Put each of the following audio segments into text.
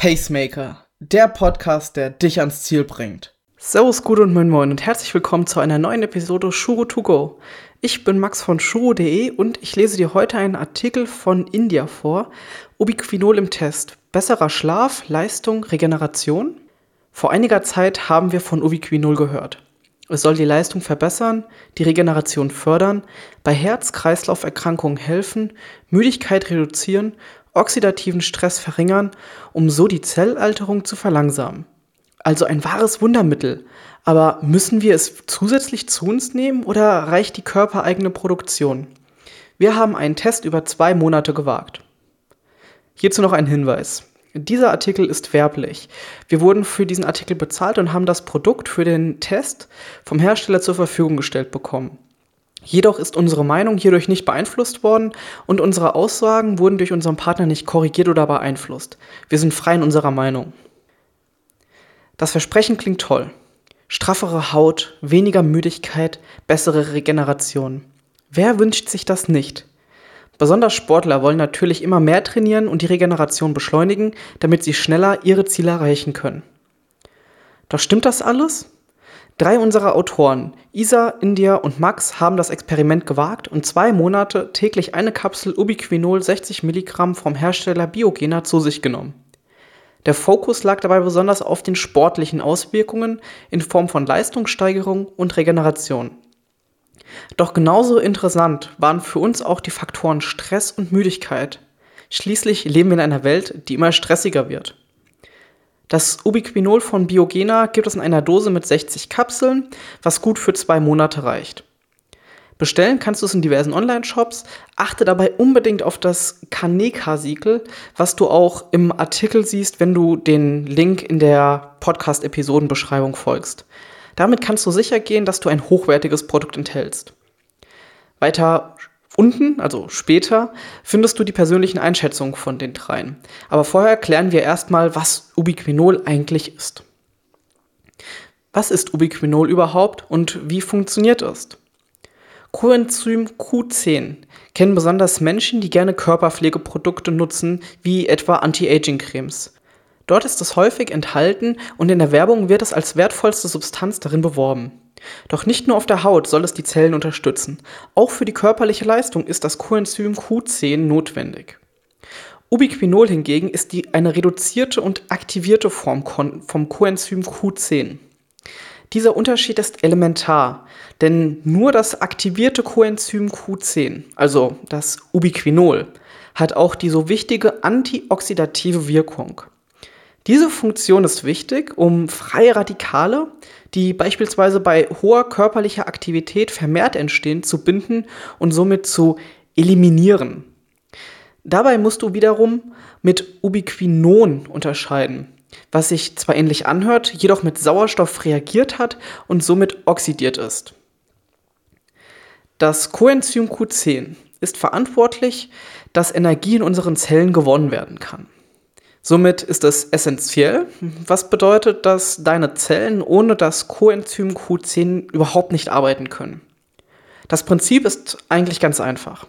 Pacemaker, der Podcast, der dich ans Ziel bringt. Servus, gut und moin moin und herzlich willkommen zu einer neuen Episode Shuro to go. Ich bin Max von shuro.de und ich lese dir heute einen Artikel von India vor. Ubiquinol im Test. Besserer Schlaf, Leistung, Regeneration? Vor einiger Zeit haben wir von Ubiquinol gehört. Es soll die Leistung verbessern, die Regeneration fördern, bei Herz-Kreislauf-Erkrankungen helfen, Müdigkeit reduzieren, oxidativen Stress verringern, um so die Zellalterung zu verlangsamen. Also ein wahres Wundermittel. Aber müssen wir es zusätzlich zu uns nehmen oder reicht die körpereigene Produktion? Wir haben einen Test über zwei Monate gewagt. Hierzu noch ein Hinweis. Dieser Artikel ist werblich. Wir wurden für diesen Artikel bezahlt und haben das Produkt für den Test vom Hersteller zur Verfügung gestellt bekommen. Jedoch ist unsere Meinung hierdurch nicht beeinflusst worden und unsere Aussagen wurden durch unseren Partner nicht korrigiert oder beeinflusst. Wir sind frei in unserer Meinung. Das Versprechen klingt toll. Straffere Haut, weniger Müdigkeit, bessere Regeneration. Wer wünscht sich das nicht? Besonders Sportler wollen natürlich immer mehr trainieren und die Regeneration beschleunigen, damit sie schneller ihre Ziele erreichen können. Doch stimmt das alles? Drei unserer Autoren, Isa, India und Max, haben das Experiment gewagt und zwei Monate täglich eine Kapsel Ubiquinol 60 Milligramm vom Hersteller Biogena zu sich genommen. Der Fokus lag dabei besonders auf den sportlichen Auswirkungen in Form von Leistungssteigerung und Regeneration. Doch genauso interessant waren für uns auch die Faktoren Stress und Müdigkeit. Schließlich leben wir in einer Welt, die immer stressiger wird. Das Ubiquinol von Biogena gibt es in einer Dose mit 60 Kapseln, was gut für zwei Monate reicht. Bestellen kannst du es in diversen Online-Shops. Achte dabei unbedingt auf das Kaneka-Siegel, was du auch im Artikel siehst, wenn du den Link in der Podcast-Episodenbeschreibung folgst. Damit kannst du sicher gehen, dass du ein hochwertiges Produkt enthältst. Weiter unten, also später, findest du die persönlichen Einschätzungen von den dreien. Aber vorher klären wir erstmal, was Ubiquinol eigentlich ist. Was ist Ubiquinol überhaupt und wie funktioniert es? Coenzym Q10 kennen besonders Menschen, die gerne Körperpflegeprodukte nutzen, wie etwa Anti-Aging-Cremes. Dort ist es häufig enthalten und in der Werbung wird es als wertvollste Substanz darin beworben. Doch nicht nur auf der Haut soll es die Zellen unterstützen, auch für die körperliche Leistung ist das Coenzym Q10 notwendig. Ubiquinol hingegen ist die, eine reduzierte und aktivierte Form vom Coenzym Q10. Dieser Unterschied ist elementar, denn nur das aktivierte Coenzym Q10, also das Ubiquinol, hat auch die so wichtige antioxidative Wirkung. Diese Funktion ist wichtig, um freie Radikale, die beispielsweise bei hoher körperlicher Aktivität vermehrt entstehen, zu binden und somit zu eliminieren. Dabei musst du wiederum mit Ubiquinon unterscheiden, was sich zwar ähnlich anhört, jedoch mit Sauerstoff reagiert hat und somit oxidiert ist. Das Coenzym Q10 ist verantwortlich, dass Energie in unseren Zellen gewonnen werden kann. Somit ist es essentiell, was bedeutet, dass deine Zellen ohne das Coenzym Q10 überhaupt nicht arbeiten können. Das Prinzip ist eigentlich ganz einfach.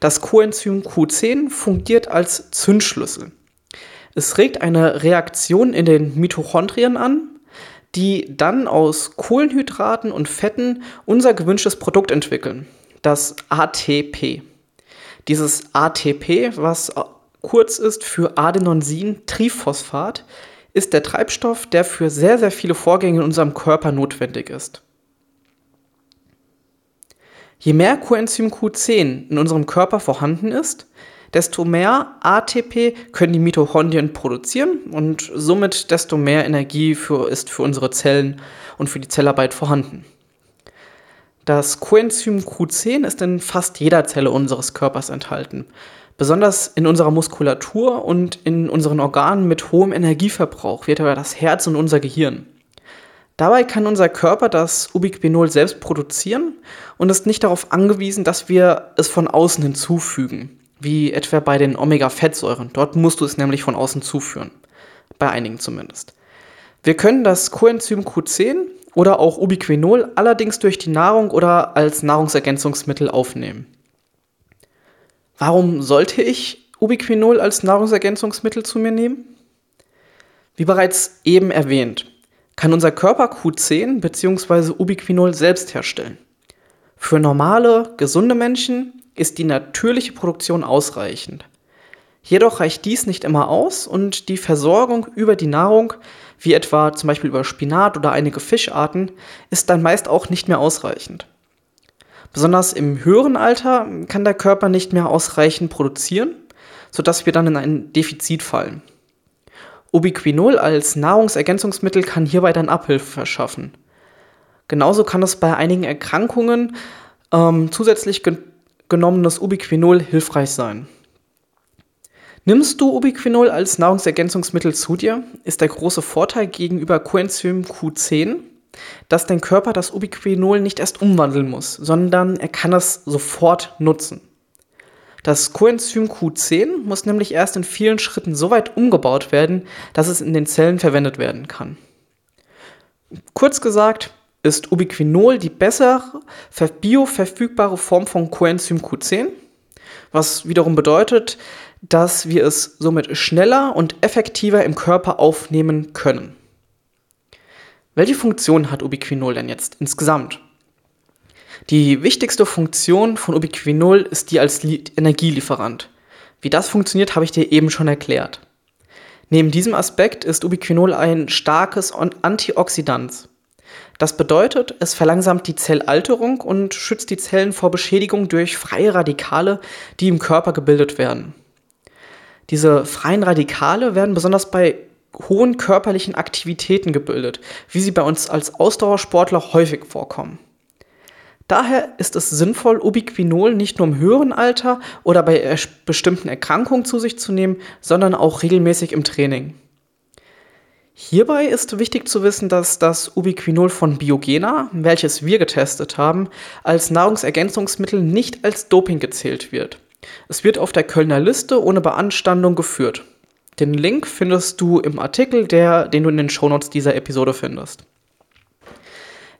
Das Coenzym Q10 fungiert als Zündschlüssel. Es regt eine Reaktion in den Mitochondrien an, die dann aus Kohlenhydraten und Fetten unser gewünschtes Produkt entwickeln, das ATP. Dieses ATP, was kurz ist für Adenonsin-Triphosphat, ist der Treibstoff, der für sehr, sehr viele Vorgänge in unserem Körper notwendig ist. Je mehr Coenzym Q10 in unserem Körper vorhanden ist, desto mehr ATP können die Mitochondrien produzieren und somit desto mehr Energie für, ist für unsere Zellen und für die Zellarbeit vorhanden. Das Coenzym Q10 ist in fast jeder Zelle unseres Körpers enthalten Besonders in unserer Muskulatur und in unseren Organen mit hohem Energieverbrauch wird aber das Herz und unser Gehirn. Dabei kann unser Körper das Ubiquinol selbst produzieren und ist nicht darauf angewiesen, dass wir es von außen hinzufügen, wie etwa bei den Omega-Fettsäuren. Dort musst du es nämlich von außen zuführen, bei einigen zumindest. Wir können das Coenzym Q10 oder auch Ubiquinol allerdings durch die Nahrung oder als Nahrungsergänzungsmittel aufnehmen. Warum sollte ich Ubiquinol als Nahrungsergänzungsmittel zu mir nehmen? Wie bereits eben erwähnt, kann unser Körper Q10 bzw. Ubiquinol selbst herstellen. Für normale, gesunde Menschen ist die natürliche Produktion ausreichend. Jedoch reicht dies nicht immer aus und die Versorgung über die Nahrung, wie etwa zum Beispiel über Spinat oder einige Fischarten, ist dann meist auch nicht mehr ausreichend. Besonders im höheren Alter kann der Körper nicht mehr ausreichend produzieren, sodass wir dann in ein Defizit fallen. Ubiquinol als Nahrungsergänzungsmittel kann hierbei dann Abhilfe verschaffen. Genauso kann es bei einigen Erkrankungen ähm, zusätzlich ge genommenes Ubiquinol hilfreich sein. Nimmst du Ubiquinol als Nahrungsergänzungsmittel zu dir, ist der große Vorteil gegenüber Coenzym Q10, dass dein Körper das Ubiquinol nicht erst umwandeln muss, sondern er kann es sofort nutzen. Das Coenzym Q10 muss nämlich erst in vielen Schritten so weit umgebaut werden, dass es in den Zellen verwendet werden kann. Kurz gesagt ist Ubiquinol die bessere bioverfügbare Form von Coenzym Q10, was wiederum bedeutet, dass wir es somit schneller und effektiver im Körper aufnehmen können. Welche Funktion hat Ubiquinol denn jetzt insgesamt? Die wichtigste Funktion von Ubiquinol ist die als Energielieferant. Wie das funktioniert, habe ich dir eben schon erklärt. Neben diesem Aspekt ist Ubiquinol ein starkes Antioxidant. Das bedeutet, es verlangsamt die Zellalterung und schützt die Zellen vor Beschädigung durch freie Radikale, die im Körper gebildet werden. Diese freien Radikale werden besonders bei hohen körperlichen Aktivitäten gebildet, wie sie bei uns als Ausdauersportler häufig vorkommen. Daher ist es sinnvoll, Ubiquinol nicht nur im höheren Alter oder bei bestimmten Erkrankungen zu sich zu nehmen, sondern auch regelmäßig im Training. Hierbei ist wichtig zu wissen, dass das Ubiquinol von Biogena, welches wir getestet haben, als Nahrungsergänzungsmittel nicht als Doping gezählt wird. Es wird auf der Kölner Liste ohne Beanstandung geführt. Den Link findest du im Artikel, der, den du in den Shownotes dieser Episode findest.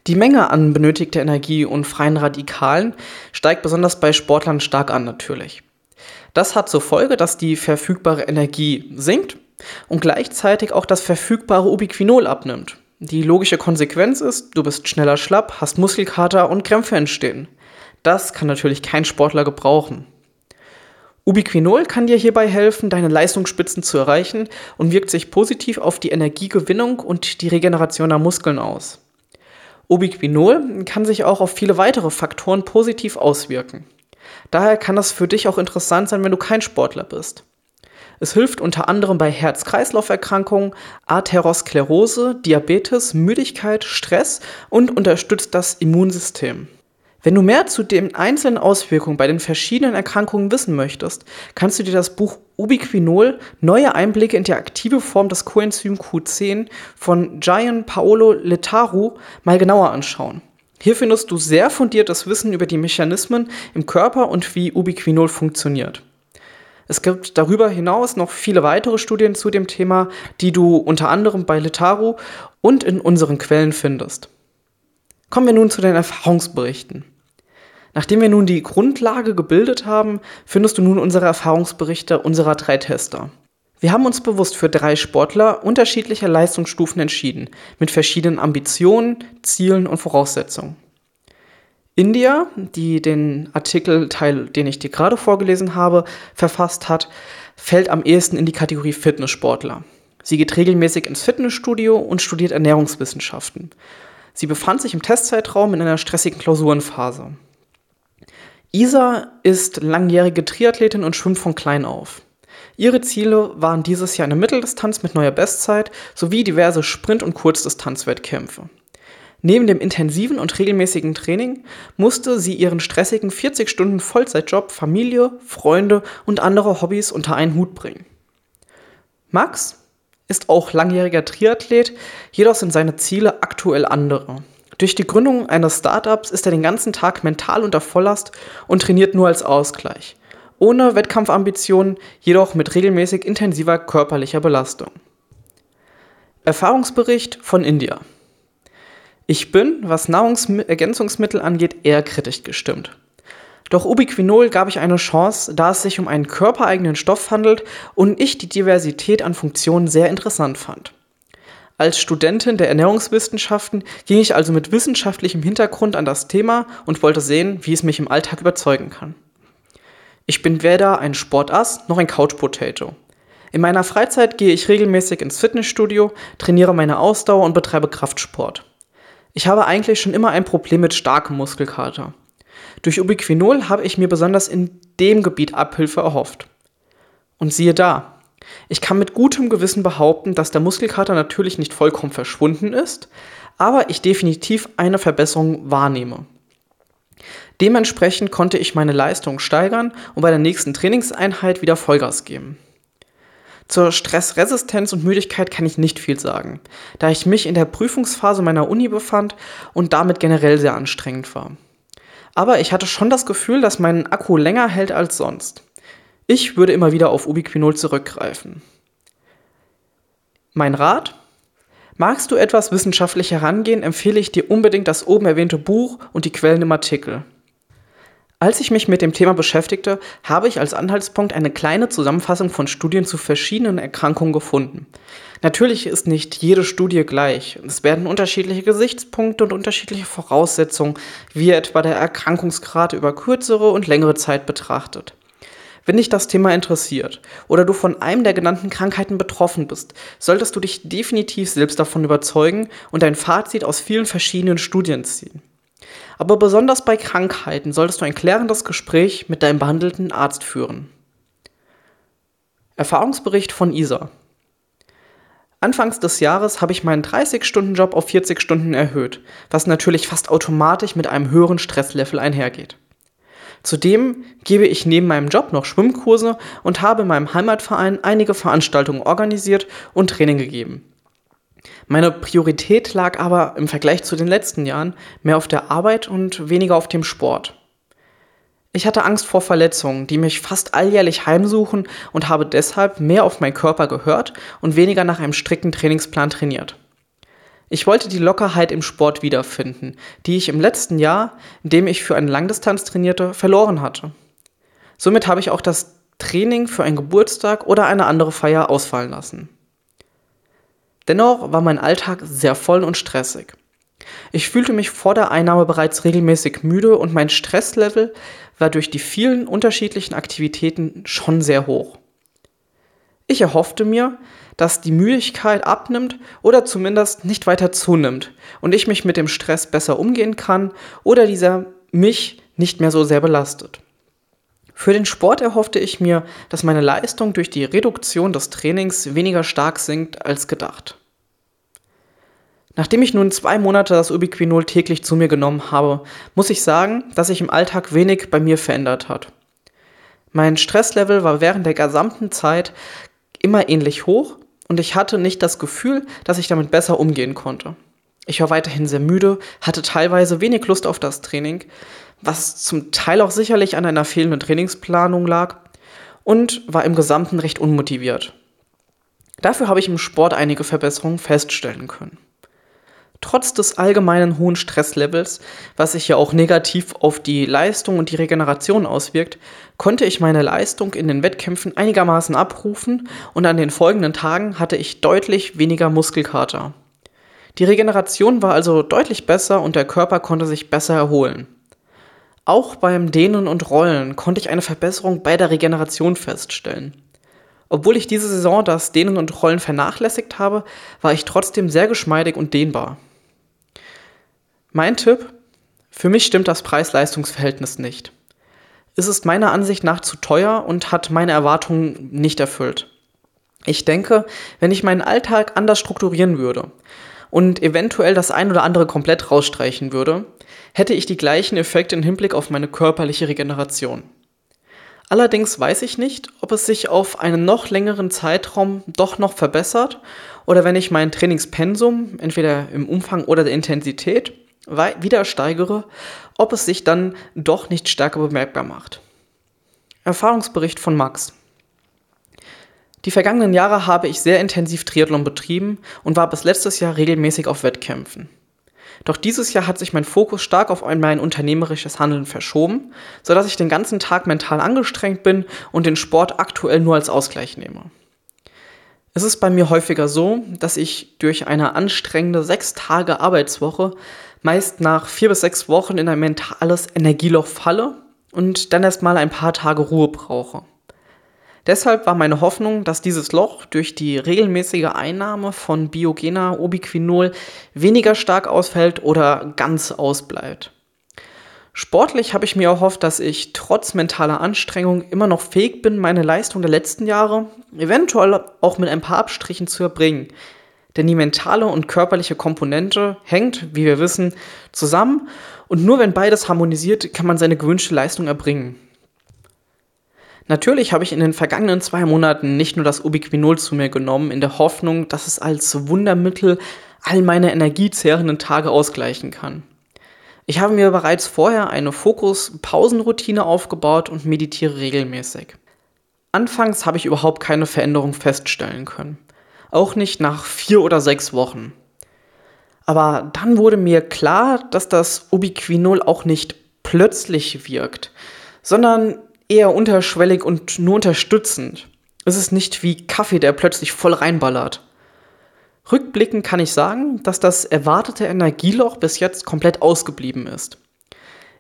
Die Menge an benötigter Energie und freien Radikalen steigt besonders bei Sportlern stark an natürlich. Das hat zur Folge, dass die verfügbare Energie sinkt und gleichzeitig auch das verfügbare Ubiquinol abnimmt. Die logische Konsequenz ist, du bist schneller schlapp, hast Muskelkater und Krämpfe entstehen. Das kann natürlich kein Sportler gebrauchen. Ubiquinol kann dir hierbei helfen, deine Leistungsspitzen zu erreichen und wirkt sich positiv auf die Energiegewinnung und die Regeneration der Muskeln aus. Ubiquinol kann sich auch auf viele weitere Faktoren positiv auswirken. Daher kann das für dich auch interessant sein, wenn du kein Sportler bist. Es hilft unter anderem bei Herz-Kreislauf-Erkrankungen, Atherosklerose, Diabetes, Müdigkeit, Stress und unterstützt das Immunsystem. Wenn du mehr zu den einzelnen Auswirkungen bei den verschiedenen Erkrankungen wissen möchtest, kannst du dir das Buch Ubiquinol Neue Einblicke in die aktive Form des Coenzym Q10 von Gian Paolo Letaru mal genauer anschauen. Hier findest du sehr fundiertes Wissen über die Mechanismen im Körper und wie Ubiquinol funktioniert. Es gibt darüber hinaus noch viele weitere Studien zu dem Thema, die du unter anderem bei Letaru und in unseren Quellen findest. Kommen wir nun zu den Erfahrungsberichten. Nachdem wir nun die Grundlage gebildet haben, findest du nun unsere Erfahrungsberichte unserer drei Tester. Wir haben uns bewusst für drei Sportler unterschiedlicher Leistungsstufen entschieden, mit verschiedenen Ambitionen, Zielen und Voraussetzungen. India, die den Artikelteil, den ich dir gerade vorgelesen habe, verfasst hat, fällt am ehesten in die Kategorie Fitnesssportler. Sie geht regelmäßig ins Fitnessstudio und studiert Ernährungswissenschaften. Sie befand sich im Testzeitraum in einer stressigen Klausurenphase. Isa ist langjährige Triathletin und schwimmt von klein auf. Ihre Ziele waren dieses Jahr eine Mitteldistanz mit neuer Bestzeit sowie diverse Sprint- und Kurzdistanzwettkämpfe. Neben dem intensiven und regelmäßigen Training musste sie ihren stressigen 40 Stunden Vollzeitjob, Familie, Freunde und andere Hobbys unter einen Hut bringen. Max ist auch langjähriger Triathlet, jedoch sind seine Ziele aktuell andere. Durch die Gründung eines Startups ist er den ganzen Tag mental unter Volllast und trainiert nur als Ausgleich. Ohne Wettkampfambitionen, jedoch mit regelmäßig intensiver körperlicher Belastung. Erfahrungsbericht von India. Ich bin, was Nahrungsergänzungsmittel angeht, eher kritisch gestimmt. Doch Ubiquinol gab ich eine Chance, da es sich um einen körpereigenen Stoff handelt und ich die Diversität an Funktionen sehr interessant fand. Als Studentin der Ernährungswissenschaften ging ich also mit wissenschaftlichem Hintergrund an das Thema und wollte sehen, wie es mich im Alltag überzeugen kann. Ich bin weder ein Sportass noch ein Couch Potato. In meiner Freizeit gehe ich regelmäßig ins Fitnessstudio, trainiere meine Ausdauer und betreibe Kraftsport. Ich habe eigentlich schon immer ein Problem mit starkem Muskelkater. Durch Ubiquinol habe ich mir besonders in dem Gebiet Abhilfe erhofft. Und siehe da, ich kann mit gutem Gewissen behaupten, dass der Muskelkater natürlich nicht vollkommen verschwunden ist, aber ich definitiv eine Verbesserung wahrnehme. Dementsprechend konnte ich meine Leistung steigern und bei der nächsten Trainingseinheit wieder Vollgas geben. Zur Stressresistenz und Müdigkeit kann ich nicht viel sagen, da ich mich in der Prüfungsphase meiner Uni befand und damit generell sehr anstrengend war. Aber ich hatte schon das Gefühl, dass mein Akku länger hält als sonst. Ich würde immer wieder auf Ubiquinol zurückgreifen. Mein Rat? Magst du etwas wissenschaftlich herangehen, empfehle ich dir unbedingt das oben erwähnte Buch und die Quellen im Artikel. Als ich mich mit dem Thema beschäftigte, habe ich als Anhaltspunkt eine kleine Zusammenfassung von Studien zu verschiedenen Erkrankungen gefunden. Natürlich ist nicht jede Studie gleich. Es werden unterschiedliche Gesichtspunkte und unterschiedliche Voraussetzungen, wie etwa der Erkrankungsgrad über kürzere und längere Zeit betrachtet. Wenn dich das Thema interessiert oder du von einem der genannten Krankheiten betroffen bist, solltest du dich definitiv selbst davon überzeugen und ein Fazit aus vielen verschiedenen Studien ziehen. Aber besonders bei Krankheiten solltest du ein klärendes Gespräch mit deinem behandelten Arzt führen. Erfahrungsbericht von Isa. Anfangs des Jahres habe ich meinen 30-Stunden-Job auf 40 Stunden erhöht, was natürlich fast automatisch mit einem höheren Stresslevel einhergeht. Zudem gebe ich neben meinem Job noch Schwimmkurse und habe in meinem Heimatverein einige Veranstaltungen organisiert und Training gegeben. Meine Priorität lag aber im Vergleich zu den letzten Jahren mehr auf der Arbeit und weniger auf dem Sport. Ich hatte Angst vor Verletzungen, die mich fast alljährlich heimsuchen und habe deshalb mehr auf meinen Körper gehört und weniger nach einem strikten Trainingsplan trainiert. Ich wollte die Lockerheit im Sport wiederfinden, die ich im letzten Jahr, in dem ich für eine Langdistanz trainierte, verloren hatte. Somit habe ich auch das Training für einen Geburtstag oder eine andere Feier ausfallen lassen. Dennoch war mein Alltag sehr voll und stressig. Ich fühlte mich vor der Einnahme bereits regelmäßig müde und mein Stresslevel war durch die vielen unterschiedlichen Aktivitäten schon sehr hoch. Ich erhoffte mir, dass die Müdigkeit abnimmt oder zumindest nicht weiter zunimmt und ich mich mit dem Stress besser umgehen kann oder dieser mich nicht mehr so sehr belastet. Für den Sport erhoffte ich mir, dass meine Leistung durch die Reduktion des Trainings weniger stark sinkt als gedacht. Nachdem ich nun zwei Monate das Ubiquinol täglich zu mir genommen habe, muss ich sagen, dass sich im Alltag wenig bei mir verändert hat. Mein Stresslevel war während der gesamten Zeit immer ähnlich hoch und ich hatte nicht das Gefühl, dass ich damit besser umgehen konnte. Ich war weiterhin sehr müde, hatte teilweise wenig Lust auf das Training, was zum Teil auch sicherlich an einer fehlenden Trainingsplanung lag und war im Gesamten recht unmotiviert. Dafür habe ich im Sport einige Verbesserungen feststellen können. Trotz des allgemeinen hohen Stresslevels, was sich ja auch negativ auf die Leistung und die Regeneration auswirkt, konnte ich meine Leistung in den Wettkämpfen einigermaßen abrufen und an den folgenden Tagen hatte ich deutlich weniger Muskelkater. Die Regeneration war also deutlich besser und der Körper konnte sich besser erholen. Auch beim Dehnen und Rollen konnte ich eine Verbesserung bei der Regeneration feststellen. Obwohl ich diese Saison das Dehnen und Rollen vernachlässigt habe, war ich trotzdem sehr geschmeidig und dehnbar. Mein Tipp? Für mich stimmt das Preis-Leistungs-Verhältnis nicht. Es ist meiner Ansicht nach zu teuer und hat meine Erwartungen nicht erfüllt. Ich denke, wenn ich meinen Alltag anders strukturieren würde und eventuell das ein oder andere komplett rausstreichen würde, hätte ich die gleichen Effekte im Hinblick auf meine körperliche Regeneration. Allerdings weiß ich nicht, ob es sich auf einen noch längeren Zeitraum doch noch verbessert oder wenn ich mein Trainingspensum entweder im Umfang oder der Intensität wieder steigere, ob es sich dann doch nicht stärker bemerkbar macht. Erfahrungsbericht von Max. Die vergangenen Jahre habe ich sehr intensiv Triathlon betrieben und war bis letztes Jahr regelmäßig auf Wettkämpfen. Doch dieses Jahr hat sich mein Fokus stark auf mein unternehmerisches Handeln verschoben, sodass ich den ganzen Tag mental angestrengt bin und den Sport aktuell nur als Ausgleich nehme. Es ist bei mir häufiger so, dass ich durch eine anstrengende sechs Tage Arbeitswoche meist nach vier bis sechs Wochen in ein mentales Energieloch falle und dann erst mal ein paar Tage Ruhe brauche. Deshalb war meine Hoffnung, dass dieses Loch durch die regelmäßige Einnahme von Biogena Ubiquinol weniger stark ausfällt oder ganz ausbleibt. Sportlich habe ich mir erhofft, dass ich trotz mentaler Anstrengung immer noch fähig bin, meine Leistung der letzten Jahre eventuell auch mit ein paar Abstrichen zu erbringen. Denn die mentale und körperliche Komponente hängt, wie wir wissen, zusammen und nur wenn beides harmonisiert, kann man seine gewünschte Leistung erbringen. Natürlich habe ich in den vergangenen zwei Monaten nicht nur das Ubiquinol zu mir genommen, in der Hoffnung, dass es als Wundermittel all meine energiezehrenden Tage ausgleichen kann. Ich habe mir bereits vorher eine Fokus-Pausenroutine aufgebaut und meditiere regelmäßig. Anfangs habe ich überhaupt keine Veränderung feststellen können. Auch nicht nach vier oder sechs Wochen. Aber dann wurde mir klar, dass das Ubiquinol auch nicht plötzlich wirkt, sondern eher unterschwellig und nur unterstützend. Es ist nicht wie Kaffee, der plötzlich voll reinballert. Rückblickend kann ich sagen, dass das erwartete Energieloch bis jetzt komplett ausgeblieben ist.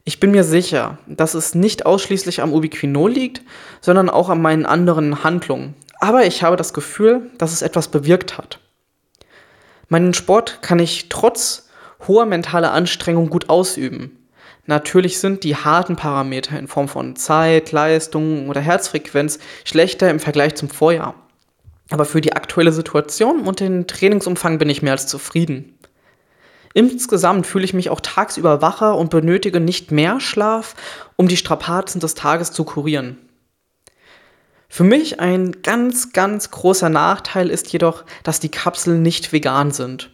Ich bin mir sicher, dass es nicht ausschließlich am Ubiquinol liegt, sondern auch an meinen anderen Handlungen. Aber ich habe das Gefühl, dass es etwas bewirkt hat. Meinen Sport kann ich trotz hoher mentaler Anstrengung gut ausüben. Natürlich sind die harten Parameter in Form von Zeit, Leistung oder Herzfrequenz schlechter im Vergleich zum Vorjahr. Aber für die aktuelle Situation und den Trainingsumfang bin ich mehr als zufrieden. Insgesamt fühle ich mich auch tagsüber wacher und benötige nicht mehr Schlaf, um die Strapazen des Tages zu kurieren. Für mich ein ganz, ganz großer Nachteil ist jedoch, dass die Kapseln nicht vegan sind.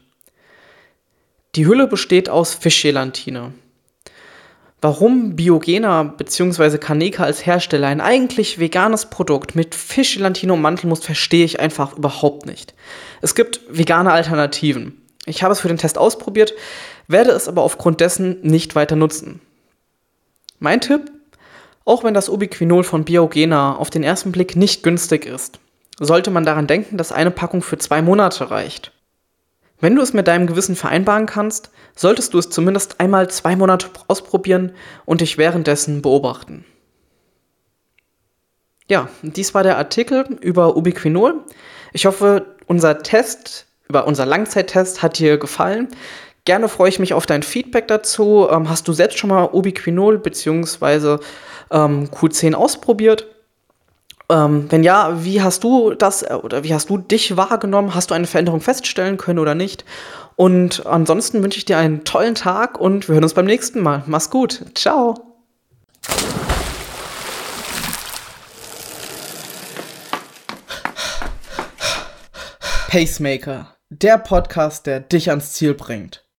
Die Hülle besteht aus Fischgelatine. Warum Biogena bzw. Kaneka als Hersteller ein eigentlich veganes Produkt mit Fischgelatine ummanteln muss, verstehe ich einfach überhaupt nicht. Es gibt vegane Alternativen. Ich habe es für den Test ausprobiert, werde es aber aufgrund dessen nicht weiter nutzen. Mein Tipp? Auch wenn das Ubiquinol von Biogena auf den ersten Blick nicht günstig ist, sollte man daran denken, dass eine Packung für zwei Monate reicht. Wenn du es mit deinem Gewissen vereinbaren kannst, solltest du es zumindest einmal zwei Monate ausprobieren und dich währenddessen beobachten. Ja, dies war der Artikel über Ubiquinol. Ich hoffe, unser Test, über unser Langzeittest hat dir gefallen. Gerne freue ich mich auf dein Feedback dazu. Ähm, hast du selbst schon mal Ubiquinol bzw. Ähm, Q10 ausprobiert? Ähm, wenn ja, wie hast du das äh, oder wie hast du dich wahrgenommen? Hast du eine Veränderung feststellen können oder nicht? Und ansonsten wünsche ich dir einen tollen Tag und wir hören uns beim nächsten Mal. Mach's gut. Ciao. Pacemaker, der Podcast, der dich ans Ziel bringt.